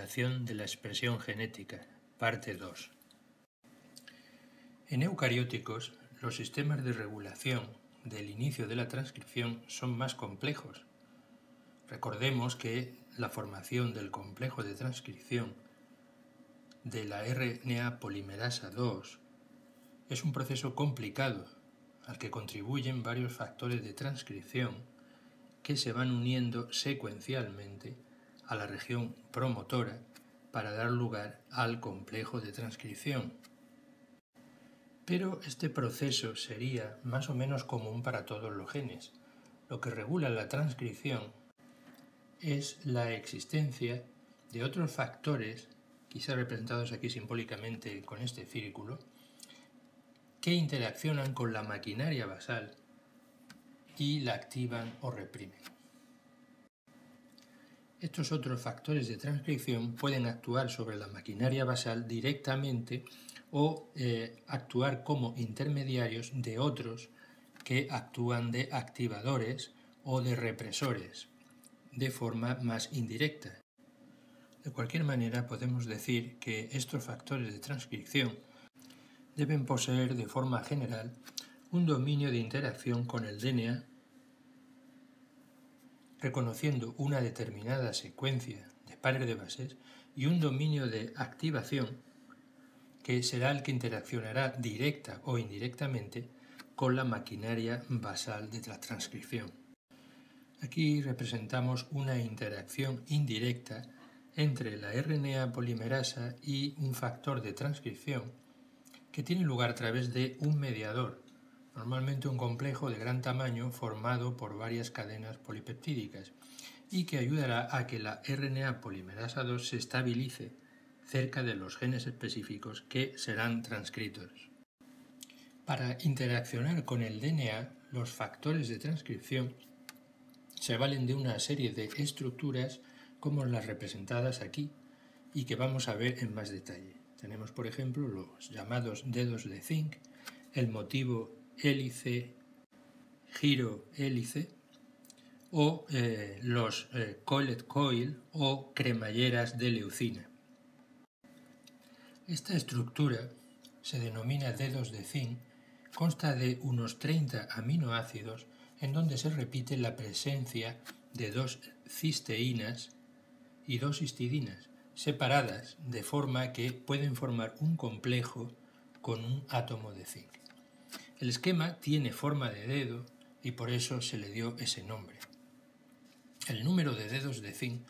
de la expresión genética, parte 2. En eucarióticos, los sistemas de regulación del inicio de la transcripción son más complejos. Recordemos que la formación del complejo de transcripción de la RNA polimerasa 2 es un proceso complicado al que contribuyen varios factores de transcripción que se van uniendo secuencialmente a la región promotora para dar lugar al complejo de transcripción. Pero este proceso sería más o menos común para todos los genes. Lo que regula la transcripción es la existencia de otros factores, quizá representados aquí simbólicamente con este círculo, que interaccionan con la maquinaria basal y la activan o reprimen. Estos otros factores de transcripción pueden actuar sobre la maquinaria basal directamente o eh, actuar como intermediarios de otros que actúan de activadores o de represores de forma más indirecta. De cualquier manera, podemos decir que estos factores de transcripción deben poseer de forma general un dominio de interacción con el DNA reconociendo una determinada secuencia de pares de bases y un dominio de activación que será el que interaccionará directa o indirectamente con la maquinaria basal de la transcripción. Aquí representamos una interacción indirecta entre la RNA polimerasa y un factor de transcripción que tiene lugar a través de un mediador normalmente un complejo de gran tamaño formado por varias cadenas polipeptídicas y que ayudará a que la RNA polimerasa 2 se estabilice cerca de los genes específicos que serán transcritos. Para interaccionar con el DNA, los factores de transcripción se valen de una serie de estructuras como las representadas aquí y que vamos a ver en más detalle. Tenemos, por ejemplo, los llamados dedos de zinc, el motivo hélice, giro hélice, o eh, los eh, collet coil o cremalleras de leucina. Esta estructura se denomina dedos de zinc, consta de unos 30 aminoácidos en donde se repite la presencia de dos cisteínas y dos histidinas, separadas de forma que pueden formar un complejo con un átomo de zinc. El esquema tiene forma de dedo y por eso se le dio ese nombre. El número de dedos de zinc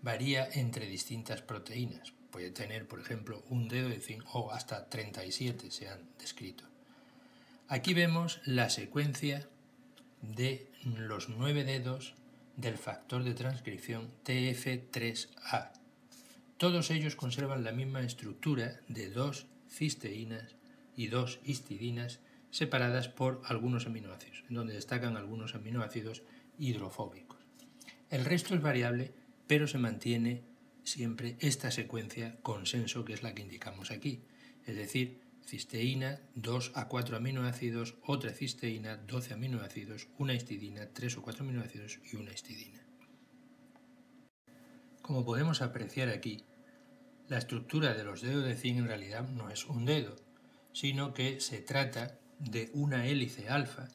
varía entre distintas proteínas. Puede tener, por ejemplo, un dedo de zinc o hasta 37 se han descrito. Aquí vemos la secuencia de los nueve dedos del factor de transcripción TF3A. Todos ellos conservan la misma estructura de dos cisteínas y dos histidinas separadas por algunos aminoácidos, en donde destacan algunos aminoácidos hidrofóbicos. El resto es variable, pero se mantiene siempre esta secuencia consenso que es la que indicamos aquí, es decir, cisteína, 2 a 4 aminoácidos, otra cisteína, 12 aminoácidos, una histidina, 3 o 4 aminoácidos y una histidina. Como podemos apreciar aquí, la estructura de los dedos de zinc en realidad no es un dedo, sino que se trata de una hélice alfa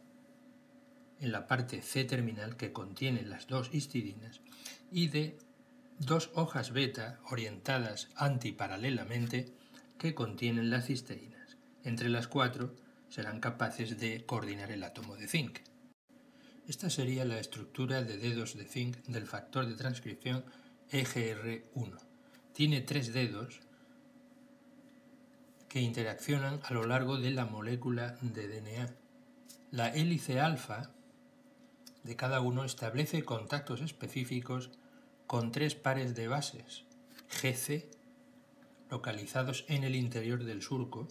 en la parte C terminal que contiene las dos histidinas y de dos hojas beta orientadas antiparalelamente que contienen las cisteínas. Entre las cuatro serán capaces de coordinar el átomo de zinc. Esta sería la estructura de dedos de zinc del factor de transcripción EGR1. Tiene tres dedos que interaccionan a lo largo de la molécula de DNA. La hélice alfa de cada uno establece contactos específicos con tres pares de bases GC localizados en el interior del surco,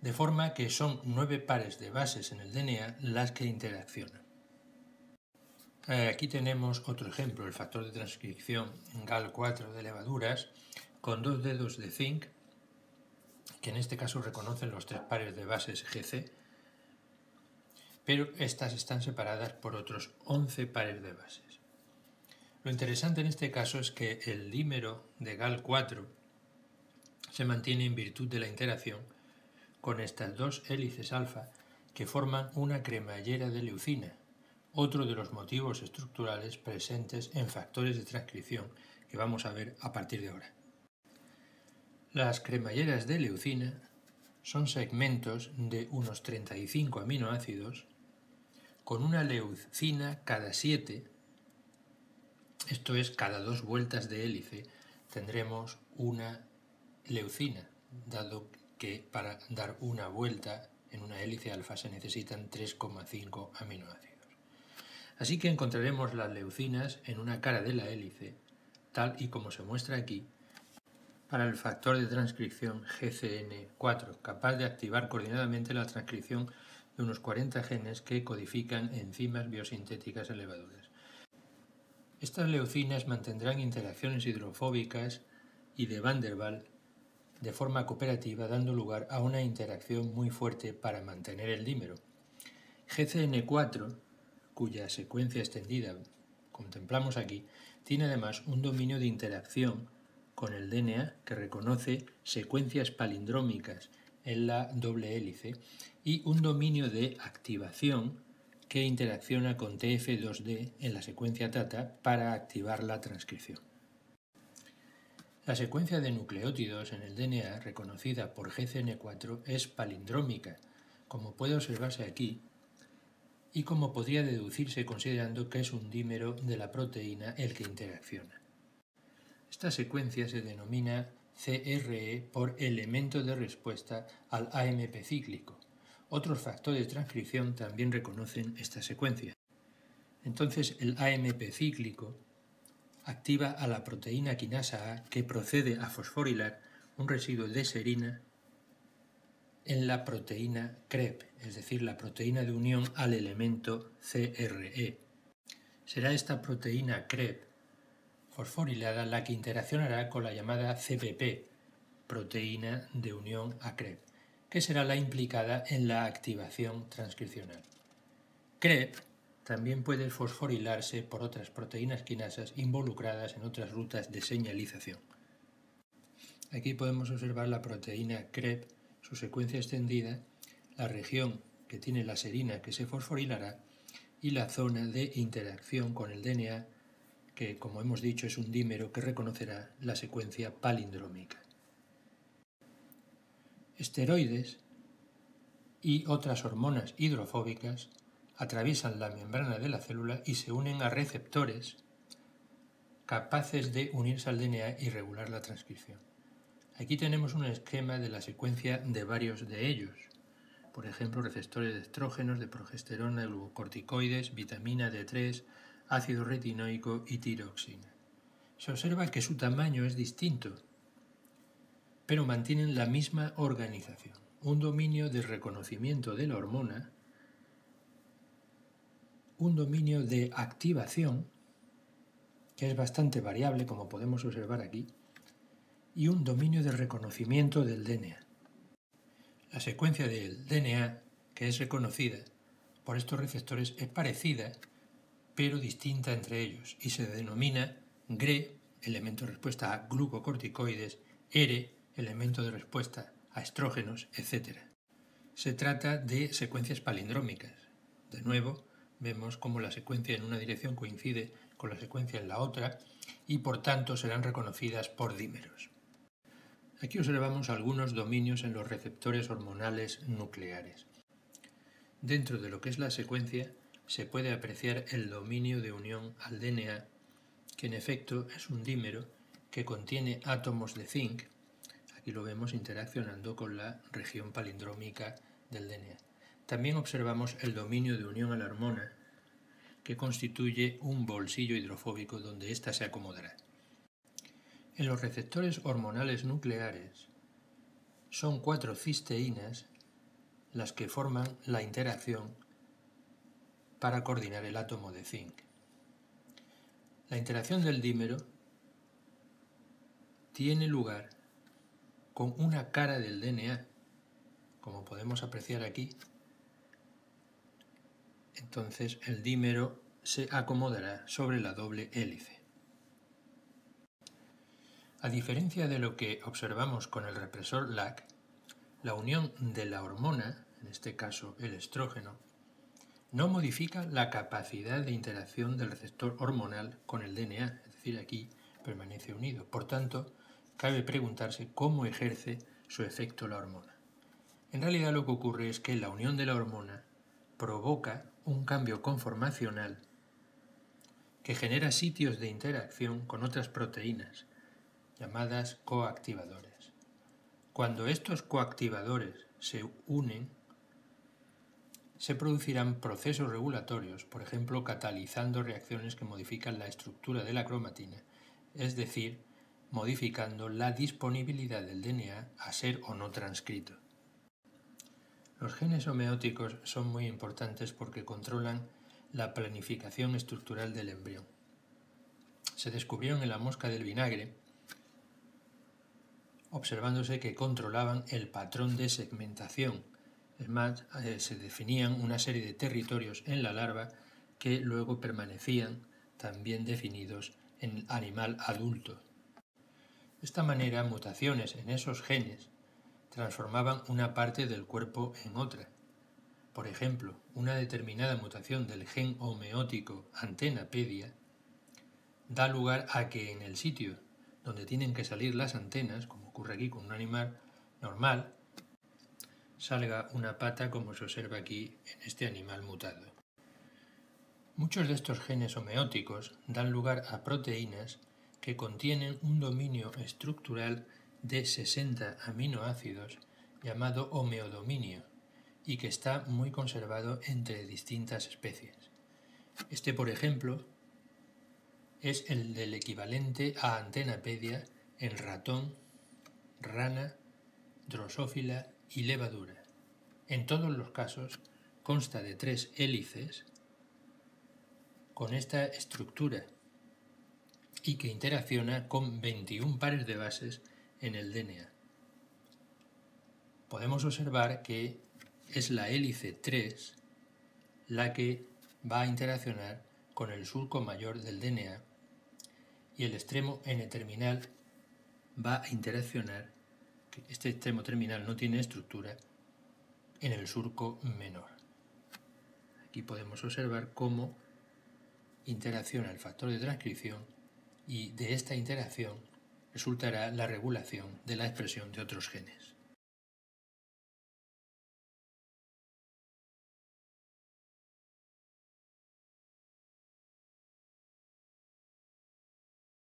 de forma que son nueve pares de bases en el DNA las que interaccionan. Eh, aquí tenemos otro ejemplo, el factor de transcripción GAL4 de levaduras, con dos dedos de zinc, que en este caso reconocen los tres pares de bases GC, pero estas están separadas por otros 11 pares de bases. Lo interesante en este caso es que el dímero de GAL4 se mantiene en virtud de la interacción con estas dos hélices alfa que forman una cremallera de leucina, otro de los motivos estructurales presentes en factores de transcripción que vamos a ver a partir de ahora. Las cremalleras de leucina son segmentos de unos 35 aminoácidos con una leucina cada 7 esto es, cada dos vueltas de hélice tendremos una leucina, dado que para dar una vuelta en una hélice alfa se necesitan 3,5 aminoácidos. Así que encontraremos las leucinas en una cara de la hélice, tal y como se muestra aquí, para el factor de transcripción GCN4, capaz de activar coordinadamente la transcripción de unos 40 genes que codifican enzimas biosintéticas elevadoras. Estas leucinas mantendrán interacciones hidrofóbicas y de Van der Waal de forma cooperativa, dando lugar a una interacción muy fuerte para mantener el dímero. GCN4, cuya secuencia extendida contemplamos aquí, tiene además un dominio de interacción con el DNA que reconoce secuencias palindrómicas en la doble hélice y un dominio de activación que interacciona con TF2D en la secuencia TATA para activar la transcripción. La secuencia de nucleótidos en el DNA reconocida por GCN4 es palindrómica, como puede observarse aquí, y como podría deducirse considerando que es un dímero de la proteína el que interacciona. Esta secuencia se denomina CRE por elemento de respuesta al AMP cíclico, otros factores de transcripción también reconocen esta secuencia. Entonces el AMP cíclico activa a la proteína quinasa A que procede a fosforilar un residuo de serina en la proteína CREP, es decir, la proteína de unión al elemento CRE. Será esta proteína CREP fosforilada la que interaccionará con la llamada CPP, proteína de unión a CREP que será la implicada en la activación transcripcional. CREP también puede fosforilarse por otras proteínas quinasas involucradas en otras rutas de señalización. Aquí podemos observar la proteína CREP, su secuencia extendida, la región que tiene la serina que se fosforilará y la zona de interacción con el DNA, que como hemos dicho es un dímero que reconocerá la secuencia palindrómica esteroides y otras hormonas hidrofóbicas atraviesan la membrana de la célula y se unen a receptores capaces de unirse al DNA y regular la transcripción. Aquí tenemos un esquema de la secuencia de varios de ellos, por ejemplo, receptores de estrógenos, de progesterona, de glucocorticoides, vitamina D3, ácido retinoico y tiroxina. Se observa que su tamaño es distinto pero mantienen la misma organización, un dominio de reconocimiento de la hormona, un dominio de activación, que es bastante variable, como podemos observar aquí, y un dominio de reconocimiento del DNA. La secuencia del DNA, que es reconocida por estos receptores, es parecida, pero distinta entre ellos, y se denomina GRE, elemento de respuesta a glucocorticoides, ERE, elemento de respuesta a estrógenos, etc. Se trata de secuencias palindrómicas. De nuevo, vemos cómo la secuencia en una dirección coincide con la secuencia en la otra y por tanto serán reconocidas por dímeros. Aquí observamos algunos dominios en los receptores hormonales nucleares. Dentro de lo que es la secuencia se puede apreciar el dominio de unión al DNA, que en efecto es un dímero que contiene átomos de zinc y lo vemos interaccionando con la región palindrómica del DNA. También observamos el dominio de unión a la hormona, que constituye un bolsillo hidrofóbico donde ésta se acomodará. En los receptores hormonales nucleares son cuatro cisteínas las que forman la interacción para coordinar el átomo de zinc. La interacción del dímero tiene lugar con una cara del DNA, como podemos apreciar aquí, entonces el dímero se acomodará sobre la doble hélice. A diferencia de lo que observamos con el represor LAC, la unión de la hormona, en este caso el estrógeno, no modifica la capacidad de interacción del receptor hormonal con el DNA, es decir, aquí permanece unido. Por tanto, cabe preguntarse cómo ejerce su efecto la hormona. En realidad lo que ocurre es que la unión de la hormona provoca un cambio conformacional que genera sitios de interacción con otras proteínas, llamadas coactivadores. Cuando estos coactivadores se unen, se producirán procesos regulatorios, por ejemplo, catalizando reacciones que modifican la estructura de la cromatina, es decir, modificando la disponibilidad del DNA a ser o no transcrito. Los genes homeóticos son muy importantes porque controlan la planificación estructural del embrión. Se descubrieron en la mosca del vinagre, observándose que controlaban el patrón de segmentación. Es más, eh, se definían una serie de territorios en la larva que luego permanecían también definidos en el animal adulto. De esta manera, mutaciones en esos genes transformaban una parte del cuerpo en otra. Por ejemplo, una determinada mutación del gen homeótico antenapedia da lugar a que en el sitio donde tienen que salir las antenas, ocurre aquí con un animal normal, salga una pata como se observa aquí en este animal mutado. Muchos de estos genes homeóticos dan lugar a proteínas que contienen un dominio estructural de 60 aminoácidos llamado homeodominio y que está muy conservado entre distintas especies. Este, por ejemplo, es el del equivalente a antenapedia en ratón, rana, drosófila y levadura. En todos los casos consta de tres hélices con esta estructura y que interacciona con 21 pares de bases en el DNA. Podemos observar que es la hélice 3 la que va a interaccionar con el surco mayor del DNA y el extremo N-terminal va a interaccionar, este extremo terminal no tiene estructura, en el surco menor. Aquí podemos observar cómo interacciona el factor de transcripción y de esta interacción resultará la regulación de la expresión de otros genes.